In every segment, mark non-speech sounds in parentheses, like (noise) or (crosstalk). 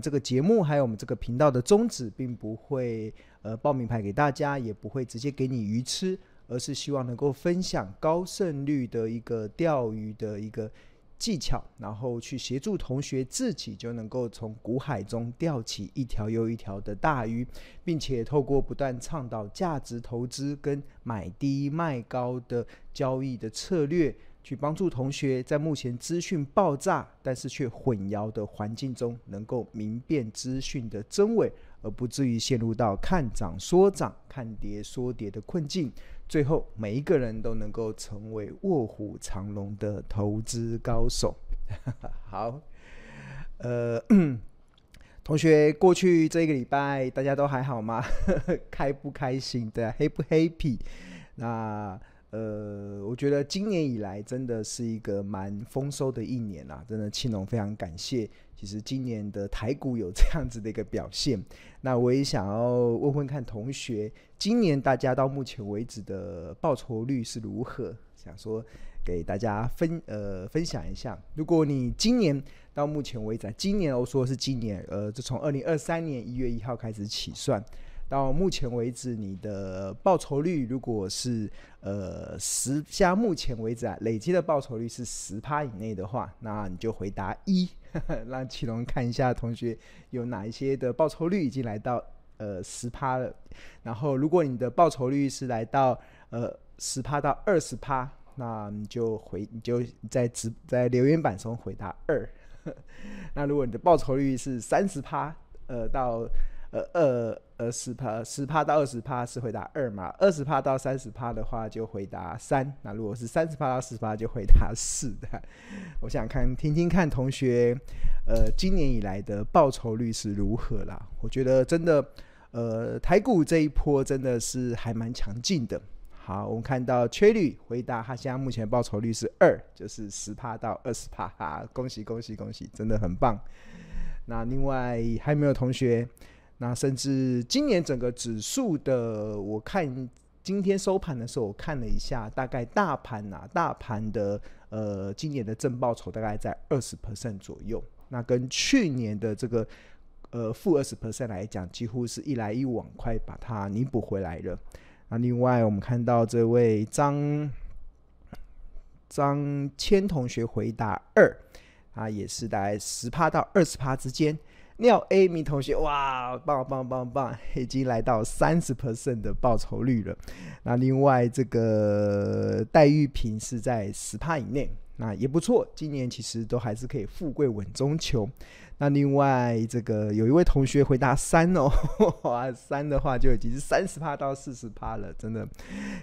这个节目还有我们这个频道的宗旨，并不会呃报名牌给大家，也不会直接给你鱼吃，而是希望能够分享高胜率的一个钓鱼的一个技巧，然后去协助同学自己就能够从股海中钓起一条又一条的大鱼，并且透过不断倡导价值投资跟买低卖高的交易的策略，去帮助同学在目前资讯爆炸但是却混淆的环境中，能够明辨资讯的真伪，而不至于陷入到看涨说涨、看跌说跌的困境。最后，每一个人都能够成为卧虎藏龙的投资高手。(laughs) 好，呃，同学，过去这个礼拜大家都还好吗？(laughs) 开不开心？对啊，happy 不 happy？那呃，我觉得今年以来真的是一个蛮丰收的一年啊，真的庆龙非常感谢。其实今年的台股有这样子的一个表现，那我也想要问问看同学，今年大家到目前为止的报酬率是如何？想说给大家分呃分享一下。如果你今年到目前为止，今年我说是今年，呃，就从二零二三年一月一号开始起算。到目前为止，你的报酬率如果是呃十，加目前为止啊，累积的报酬率是十趴以内的话，那你就回答一，(laughs) 让启龙看一下同学有哪一些的报酬率已经来到呃十趴了。然后，如果你的报酬率是来到呃十趴到二十趴，那你就回你就在直在留言板中回答二。(laughs) 那如果你的报酬率是三十趴，呃到。呃，二呃十趴，十趴到二十趴是回答二嘛？二十趴到三十趴的话就回答三。那如果是三十趴到四十趴就回答四的。(laughs) 我想看听听看同学，呃，今年以来的报酬率是如何啦？我觉得真的，呃，台股这一波真的是还蛮强劲的。好，我们看到缺率回答，他现在目前报酬率是二，就是十趴到二十趴，哈，恭喜恭喜恭喜，真的很棒。那另外还有没有同学？那甚至今年整个指数的，我看今天收盘的时候，我看了一下，大概大盘啊，大盘的呃，今年的正报酬大概在二十 percent 左右。那跟去年的这个呃负二十 percent 来讲，几乎是一来一往，快把它弥补回来了。那另外我们看到这位张张谦同学回答二，啊，也是大概十趴到二十趴之间。廖 Amy 同学，哇，棒棒棒棒，已经来到三十 percent 的报酬率了。那另外这个戴玉平是在十趴以内，那也不错。今年其实都还是可以富贵稳中求。那另外这个有一位同学回答三哦，(laughs) 哇，三的话就已经是三十趴到四十趴了，真的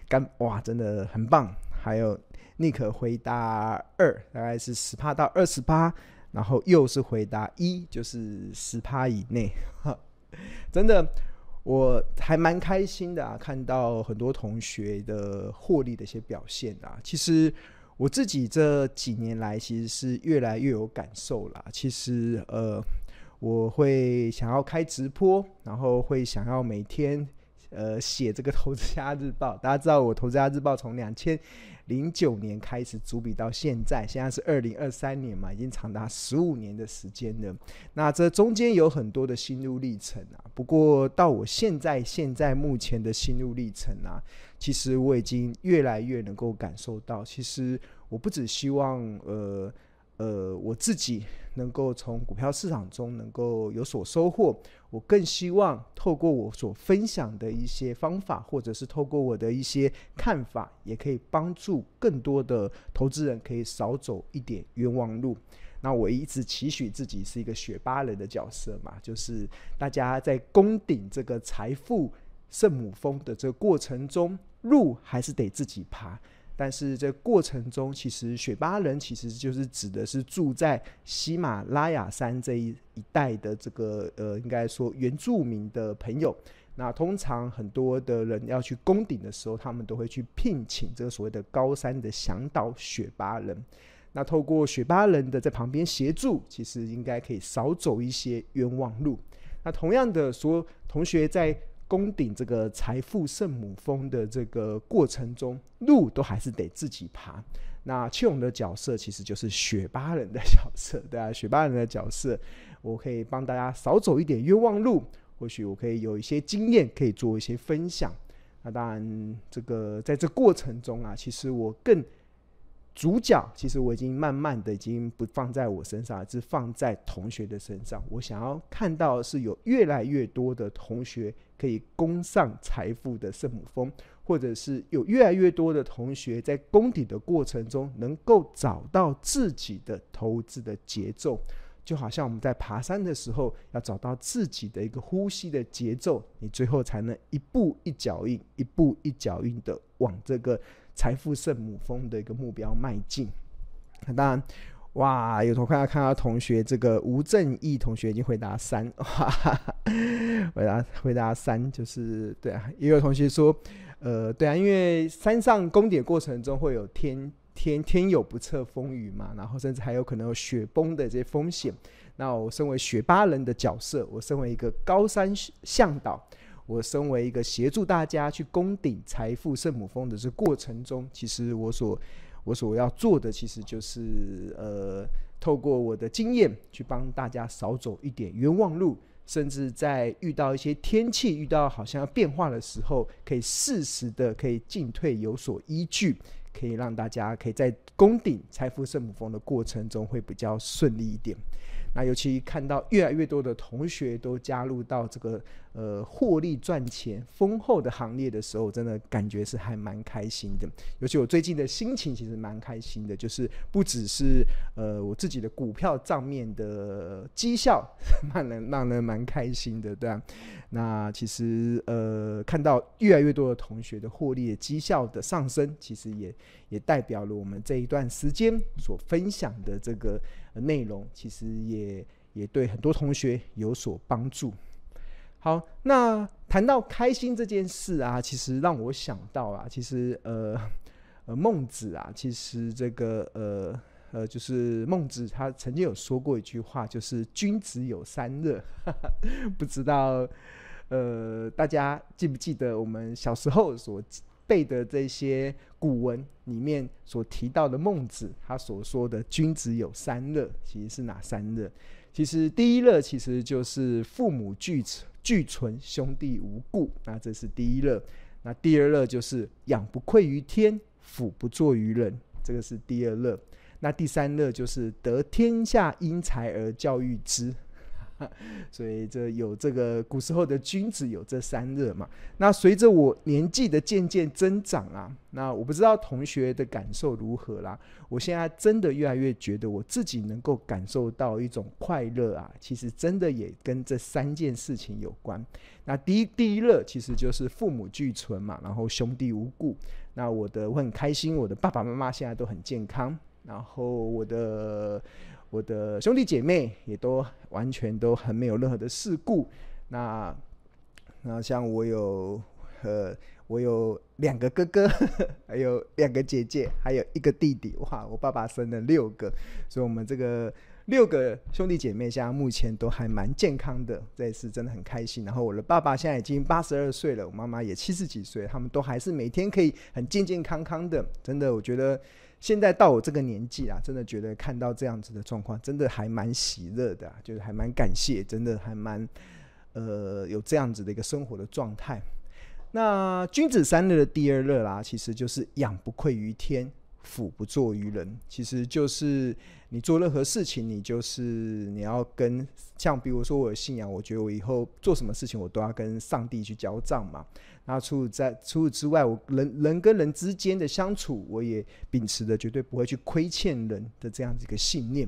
干哇，真的很棒。还有 Nick 回答二，大概是十趴到二十趴。然后又是回答一，就是十趴以内，(laughs) 真的我还蛮开心的啊！看到很多同学的获利的一些表现啊，其实我自己这几年来其实是越来越有感受啦。其实呃，我会想要开直播，然后会想要每天呃写这个投资家日报。大家知道我投资家日报从两千。零九年开始主笔到现在，现在是二零二三年嘛，已经长达十五年的时间了。那这中间有很多的心路历程啊。不过到我现在现在目前的心路历程啊，其实我已经越来越能够感受到，其实我不只希望呃。呃，我自己能够从股票市场中能够有所收获，我更希望透过我所分享的一些方法，或者是透过我的一些看法，也可以帮助更多的投资人可以少走一点冤枉路。那我一直期许自己是一个雪巴人的角色嘛，就是大家在攻顶这个财富圣母峰的这个过程中，路还是得自己爬。但是这过程中，其实雪巴人其实就是指的是住在喜马拉雅山这一一带的这个呃，应该说原住民的朋友。那通常很多的人要去攻顶的时候，他们都会去聘请这个所谓的高山的向导雪巴人。那透过雪巴人的在旁边协助，其实应该可以少走一些冤枉路。那同样的说，同学在攻顶这个财富圣母峰的这个过程中，路都还是得自己爬。那钦荣的角色其实就是雪巴人的角色，对啊，(laughs) 雪巴人的角色，我可以帮大家少走一点冤枉路，或许我可以有一些经验可以做一些分享。那当然，这个在这过程中啊，其实我更。主角其实我已经慢慢的已经不放在我身上，而是放在同学的身上。我想要看到是有越来越多的同学可以攻上财富的圣母峰，或者是有越来越多的同学在攻顶的过程中能够找到自己的投资的节奏，就好像我们在爬山的时候要找到自己的一个呼吸的节奏，你最后才能一步一脚印，一步一脚印的往这个。财富圣母峰的一个目标迈进。那当然，哇，有同学看到同学这个吴正义同学已经回答三，(laughs) 哈哈，回答回答三就是对啊。也有同学说，呃，对啊，因为山上攻顶过程中会有天天天有不测风雨嘛，然后甚至还有可能有雪崩的这些风险。那我身为雪巴人的角色，我身为一个高山向导。我身为一个协助大家去攻顶财富圣母峰的这过程中，其实我所我所要做的，其实就是呃，透过我的经验去帮大家少走一点冤枉路，甚至在遇到一些天气遇到好像要变化的时候，可以适时的可以进退有所依据，可以让大家可以在攻顶财富圣母峰的过程中会比较顺利一点。那尤其看到越来越多的同学都加入到这个呃获利赚钱丰厚的行列的时候，真的感觉是还蛮开心的。尤其我最近的心情其实蛮开心的，就是不只是呃我自己的股票账面的绩效 (laughs) 让人让人蛮开心的，对啊。那其实呃看到越来越多的同学的获利的绩效的上升，其实也也代表了我们这一段时间所分享的这个。内容其实也也对很多同学有所帮助。好，那谈到开心这件事啊，其实让我想到啊，其实呃呃孟子啊，其实这个呃呃就是孟子他曾经有说过一句话，就是君子有三乐。(laughs) 不知道呃大家记不记得我们小时候所背的这些古文里面所提到的孟子，他所说的“君子有三乐”，其实是哪三乐？其实第一乐其实就是父母俱俱存，兄弟无故，那这是第一乐。那第二乐就是养不愧于天，俯不作于人，这个是第二乐。那第三乐就是得天下英才而教育之。(laughs) 所以这有这个古时候的君子有这三乐嘛？那随着我年纪的渐渐增长啊，那我不知道同学的感受如何啦。我现在真的越来越觉得我自己能够感受到一种快乐啊，其实真的也跟这三件事情有关。那第一第一乐其实就是父母俱存嘛，然后兄弟无故。那我的我很开心，我的爸爸妈妈现在都很健康，然后我的。我的兄弟姐妹也都完全都很没有任何的事故。那那像我有呃，我有两个哥哥，(laughs) 还有两个姐姐，还有一个弟弟。哇，我爸爸生了六个，所以我们这个六个兄弟姐妹现在目前都还蛮健康的，这一次真的很开心。然后我的爸爸现在已经八十二岁了，我妈妈也七十几岁，他们都还是每天可以很健健康康的。真的，我觉得。现在到我这个年纪啊，真的觉得看到这样子的状况，真的还蛮喜乐的，就是还蛮感谢，真的还蛮呃有这样子的一个生活的状态。那君子三乐的第二乐啦，其实就是养不愧于天，俯不作于人，其实就是你做任何事情，你就是你要跟像比如说我的信仰，我觉得我以后做什么事情，我都要跟上帝去交账嘛。那除此在除此之外，我人人跟人之间的相处，我也秉持着绝对不会去亏欠人的这样子一个信念。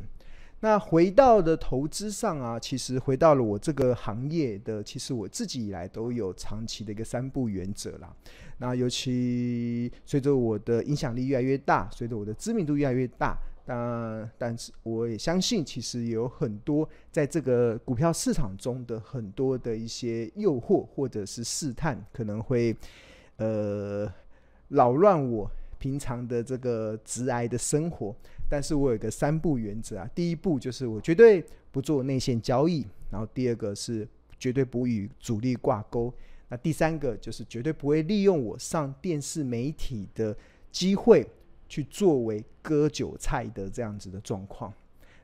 那回到的投资上啊，其实回到了我这个行业的，其实我自己以来都有长期的一个三不原则啦。那尤其随着我的影响力越来越大，随着我的知名度越来越大。但但是我也相信，其实有很多在这个股票市场中的很多的一些诱惑或者是试探，可能会呃扰乱我平常的这个直癌的生活。但是我有一个三不原则啊，第一步就是我绝对不做内线交易，然后第二个是绝对不与主力挂钩，那第三个就是绝对不会利用我上电视媒体的机会去作为割韭菜的这样子的状况。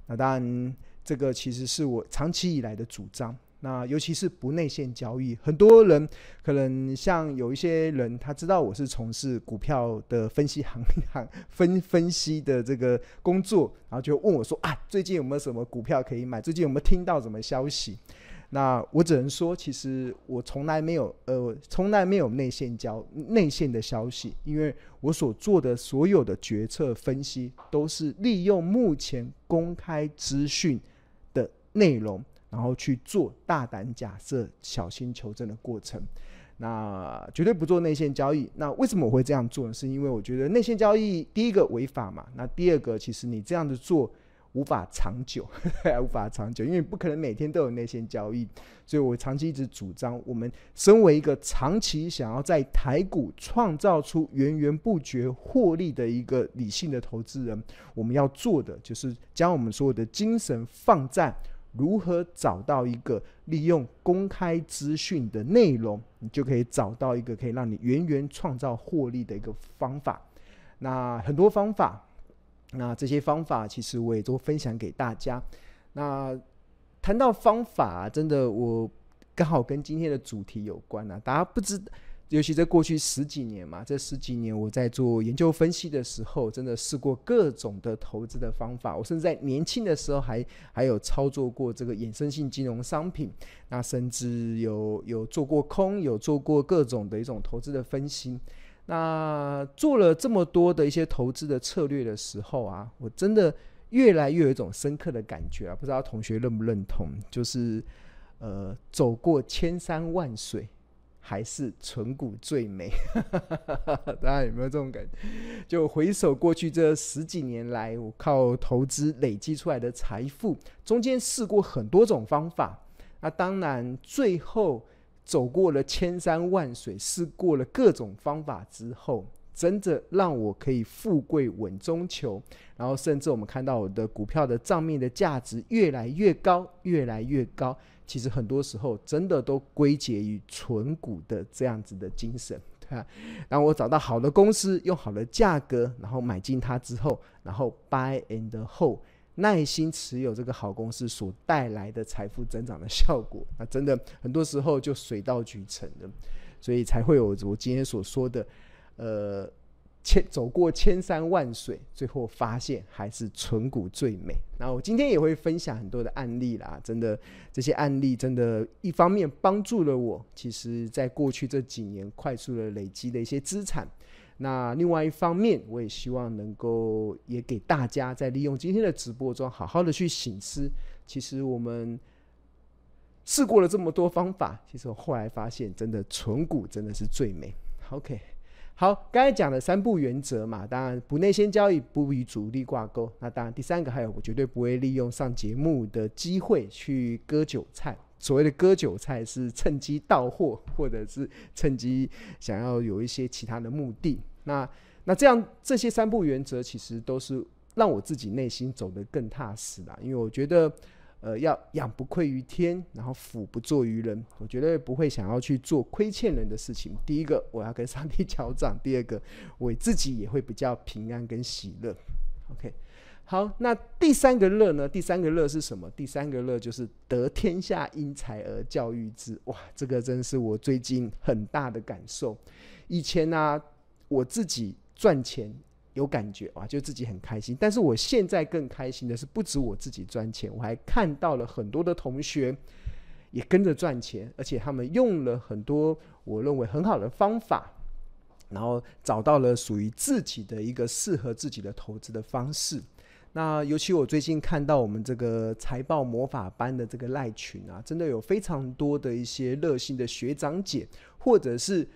那当然，这个其实是我长期以来的主张。那尤其是不内线交易，很多人可能像有一些人，他知道我是从事股票的分析行行分分析的这个工作，然后就问我说啊，最近有没有什么股票可以买？最近有没有听到什么消息？那我只能说，其实我从来没有呃，从来没有内线交内线的消息，因为我所做的所有的决策分析都是利用目前公开资讯的内容。然后去做大胆假设、小心求证的过程，那绝对不做内线交易。那为什么我会这样做呢？是因为我觉得内线交易第一个违法嘛，那第二个其实你这样子做无法长久，(laughs) 无法长久，因为不可能每天都有内线交易。所以我长期一直主张，我们身为一个长期想要在台股创造出源源不绝获利的一个理性的投资人，我们要做的就是将我们所有的精神放在。如何找到一个利用公开资讯的内容，你就可以找到一个可以让你源源创造获利的一个方法。那很多方法，那这些方法其实我也都分享给大家。那谈到方法，真的我刚好跟今天的主题有关啊，大家不知。尤其在过去十几年嘛，这十几年我在做研究分析的时候，真的试过各种的投资的方法。我甚至在年轻的时候还还有操作过这个衍生性金融商品，那甚至有有做过空，有做过各种的一种投资的分析。那做了这么多的一些投资的策略的时候啊，我真的越来越有一种深刻的感觉啊，不知道同学认不认同？就是呃，走过千山万水。还是存股最美，(laughs) 大家有没有这种感觉？就回首过去这十几年来，我靠投资累积出来的财富，中间试过很多种方法。那当然，最后走过了千山万水，试过了各种方法之后，真的让我可以富贵稳中求。然后，甚至我们看到我的股票的账面的价值越来越高，越来越高。其实很多时候，真的都归结于存股的这样子的精神，对吧？当我找到好的公司，用好的价格，然后买进它之后，然后 buy and hold，耐心持有这个好公司所带来的财富增长的效果，那真的很多时候就水到渠成的，所以才会有我今天所说的，呃。千走过千山万水，最后发现还是存股最美。那我今天也会分享很多的案例啦，真的这些案例真的，一方面帮助了我，其实在过去这几年快速的累积的一些资产。那另外一方面，我也希望能够也给大家在利用今天的直播中，好好的去醒思。其实我们试过了这么多方法，其实我后来发现，真的存股真的是最美。OK。好，刚才讲的三不原则嘛，当然不内线交易，不与主力挂钩。那当然，第三个还有，我绝对不会利用上节目的机会去割韭菜。所谓的割韭菜，是趁机到货，或者是趁机想要有一些其他的目的。那那这样这些三不原则，其实都是让我自己内心走得更踏实啦。因为我觉得。呃，要养不愧于天，然后俯不作于人。我绝对不会想要去做亏欠人的事情。第一个，我要跟上帝交账；第二个，我自己也会比较平安跟喜乐。OK，好，那第三个乐呢？第三个乐是什么？第三个乐就是得天下英才而教育之。哇，这个真是我最近很大的感受。以前呢、我自己赚钱。有感觉啊，就自己很开心。但是我现在更开心的是，不止我自己赚钱，我还看到了很多的同学也跟着赚钱，而且他们用了很多我认为很好的方法，然后找到了属于自己的一个适合自己的投资的方式。那尤其我最近看到我们这个财报魔法班的这个赖群啊，真的有非常多的一些热心的学长姐，或者是。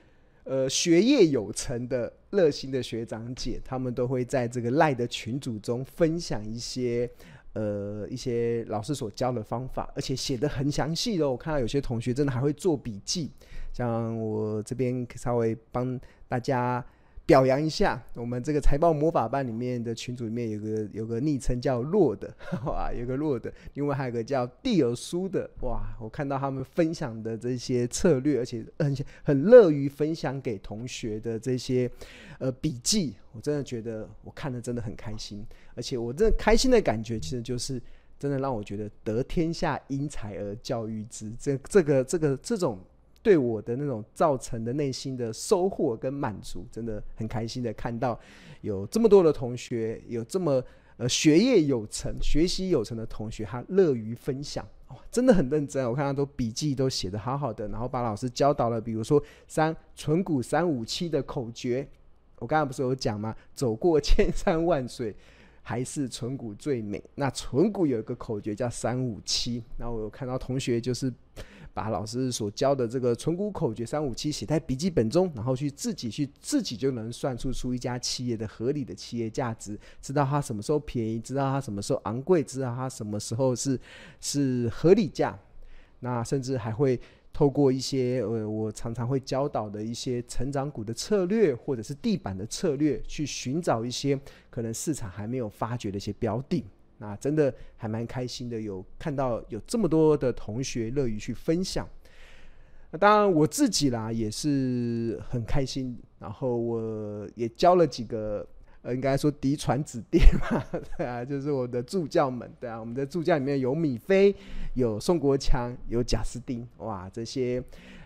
呃，学业有成的热心的学长姐，他们都会在这个赖的群组中分享一些呃一些老师所教的方法，而且写的很详细的。我看到有些同学真的还会做笔记，像我这边稍微帮大家表扬一下我们这个财报魔法班里面的群组里面有个有个昵称叫洛的 (laughs) 哇，有个洛的，另外还有个叫蒂尔苏的哇，我看到他们分享的这些策略，而且很很乐于分享给同学的这些呃笔记，我真的觉得我看了真的很开心，而且我这开心的感觉其实就是真的让我觉得得天下英才而教育之，这这个这个这种。对我的那种造成的内心的收获跟满足，真的很开心的看到有这么多的同学，有这么呃学业有成、学习有成的同学，他乐于分享，哦，真的很认真。我看他都笔记都写得好好的，然后把老师教导了，比如说三存股三五七的口诀，我刚刚不是有讲吗？走过千山万水，还是纯股最美。那纯股有一个口诀叫三五七，然后我有看到同学就是。把老师所教的这个存股口诀三五七写在笔记本中，然后去自己去自己就能算出出一家企业的合理的企业价值，知道它什么时候便宜，知道它什么时候昂贵，知道它什么时候是是合理价。那甚至还会透过一些呃我常常会教导的一些成长股的策略，或者是地板的策略，去寻找一些可能市场还没有发掘的一些标的。那真的还蛮开心的，有看到有这么多的同学乐于去分享。那当然我自己啦也是很开心，然后我也教了几个，呃，应该说嫡传子弟嘛，(laughs) 对啊，就是我的助教们，对啊，我们的助教里面有米菲，有宋国强，有贾斯汀，哇，这些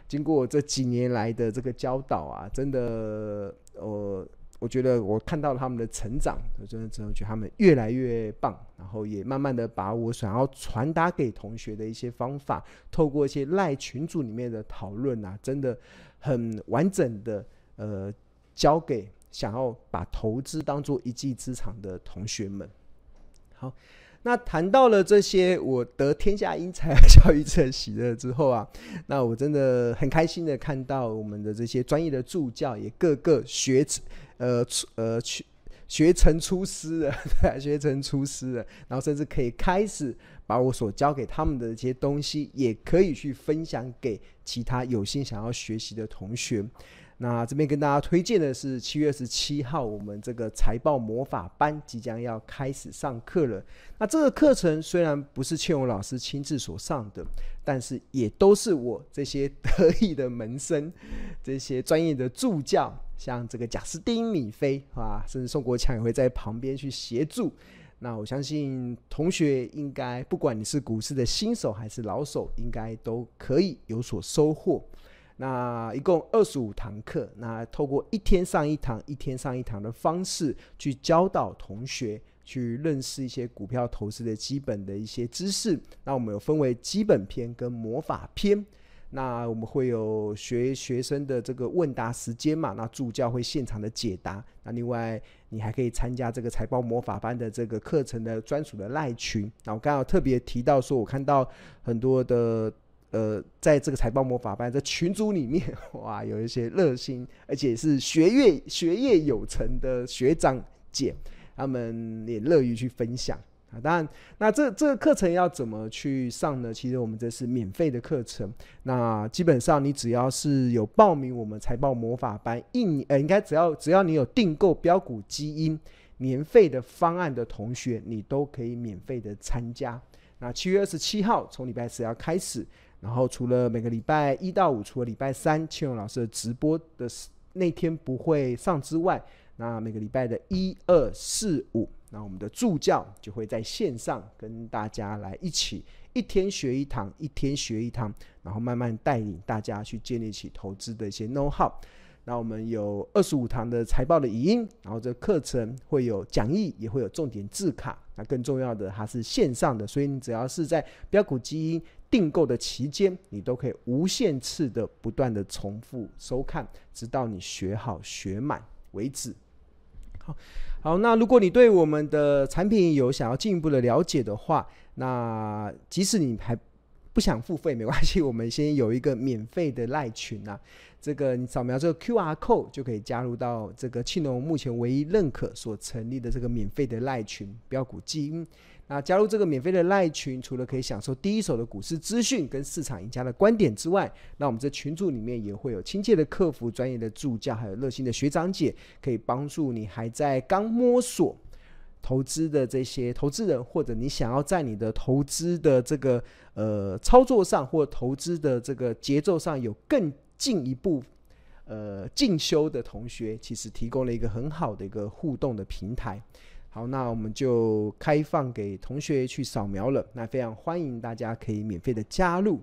经过这几年来的这个教导啊，真的，我。我觉得我看到他们的成长，我真的真的觉得他们越来越棒，然后也慢慢的把我想要传达给同学的一些方法，透过一些赖群组里面的讨论啊，真的很完整的呃交给想要把投资当做一技之长的同学们。好，那谈到了这些我得天下英才教育者喜乐之后啊，那我真的很开心的看到我们的这些专业的助教也各个学。呃，出呃学学成出师了，学成出师了，(laughs) 然后甚至可以开始把我所教给他们的这些东西，也可以去分享给其他有心想要学习的同学。那这边跟大家推荐的是七月二十七号，我们这个财报魔法班即将要开始上课了。那这个课程虽然不是倩荣老师亲自所上的，但是也都是我这些得意的门生，(laughs) 这些专业的助教，像这个贾斯汀、米菲啊，甚至宋国强也会在旁边去协助。那我相信同学应该，不管你是股市的新手还是老手，应该都可以有所收获。那一共二十五堂课，那透过一天上一堂、一天上一堂的方式，去教导同学去认识一些股票投资的基本的一些知识。那我们有分为基本篇跟魔法篇。那我们会有学学生的这个问答时间嘛？那助教会现场的解答。那另外你还可以参加这个财报魔法班的这个课程的专属的赖群。那我刚好特别提到说，我看到很多的。呃，在这个财报魔法班的群组里面，(laughs) 哇，有一些热心而且是学业学业有成的学长姐，他们也乐于去分享啊。当然，那这这个课程要怎么去上呢？其实我们这是免费的课程。那基本上你只要是有报名我们财报魔法班一年，呃，应该只要只要你有订购标股基因年费的方案的同学，你都可以免费的参加。那七月二十七号从礼拜四要开始。然后除了每个礼拜一到五，除了礼拜三庆荣老师的直播的那天不会上之外，那每个礼拜的一二四五，那我们的助教就会在线上跟大家来一起一天学一堂，一天学一堂，然后慢慢带领大家去建立起投资的一些 know how。那我们有二十五堂的财报的语音，然后这课程会有讲义，也会有重点字卡。那更重要的，它是线上的，所以你只要是在标股基因订购的期间，你都可以无限次的不断的重复收看，直到你学好学满为止。好，好，那如果你对我们的产品有想要进一步的了解的话，那即使你还不想付费没关系，(laughs) 我们先有一个免费的赖群啊。这个你扫描这个 QR code 就可以加入到这个庆农目前唯一认可所成立的这个免费的赖群飙股基因。那加入这个免费的赖群，除了可以享受第一手的股市资讯跟市场赢家的观点之外，那我们这群组里面也会有亲切的客服、专业的助教，还有热心的学长姐，可以帮助你还在刚摸索投资的这些投资人，或者你想要在你的投资的这个呃操作上，或投资的这个节奏上有更进一步呃进修的同学，其实提供了一个很好的一个互动的平台。好，那我们就开放给同学去扫描了。那非常欢迎大家可以免费的加入。